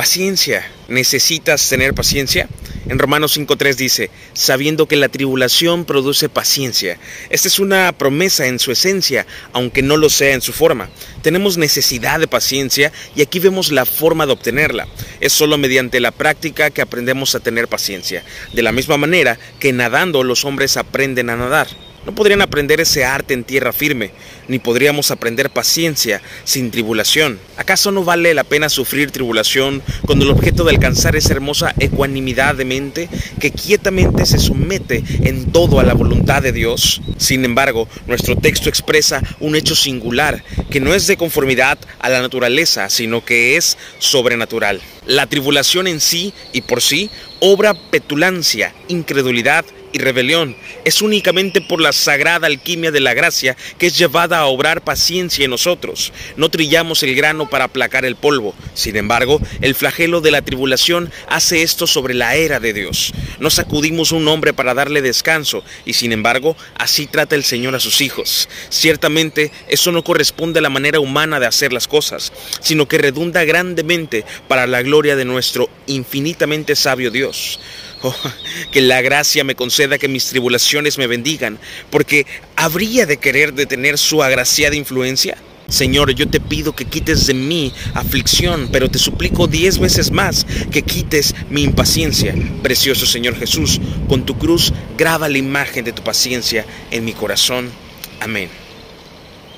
Paciencia. ¿Necesitas tener paciencia? En Romanos 5.3 dice, sabiendo que la tribulación produce paciencia. Esta es una promesa en su esencia, aunque no lo sea en su forma. Tenemos necesidad de paciencia y aquí vemos la forma de obtenerla. Es solo mediante la práctica que aprendemos a tener paciencia. De la misma manera que nadando los hombres aprenden a nadar. No podrían aprender ese arte en tierra firme, ni podríamos aprender paciencia sin tribulación. ¿Acaso no vale la pena sufrir tribulación cuando el objeto de alcanzar esa hermosa ecuanimidad de mente que quietamente se somete en todo a la voluntad de Dios? Sin embargo, nuestro texto expresa un hecho singular que no es de conformidad a la naturaleza, sino que es sobrenatural. La tribulación en sí y por sí obra petulancia, incredulidad y rebelión. Es únicamente por la sagrada alquimia de la gracia que es llevada a obrar paciencia en nosotros. No trillamos el grano para aplacar el polvo. Sin embargo, el flagelo de la tribulación hace esto sobre la era de Dios. No sacudimos un hombre para darle descanso y sin embargo, así trata el Señor a sus hijos. Ciertamente, eso no corresponde a la manera humana de hacer las cosas, sino que redunda grandemente para la gloria de nuestro infinitamente sabio Dios. Oh, que la gracia me conceda que mis tribulaciones me bendigan, porque habría de querer detener su agraciada influencia. Señor, yo te pido que quites de mí aflicción, pero te suplico diez veces más que quites mi impaciencia. Precioso Señor Jesús, con tu cruz graba la imagen de tu paciencia en mi corazón. Amén.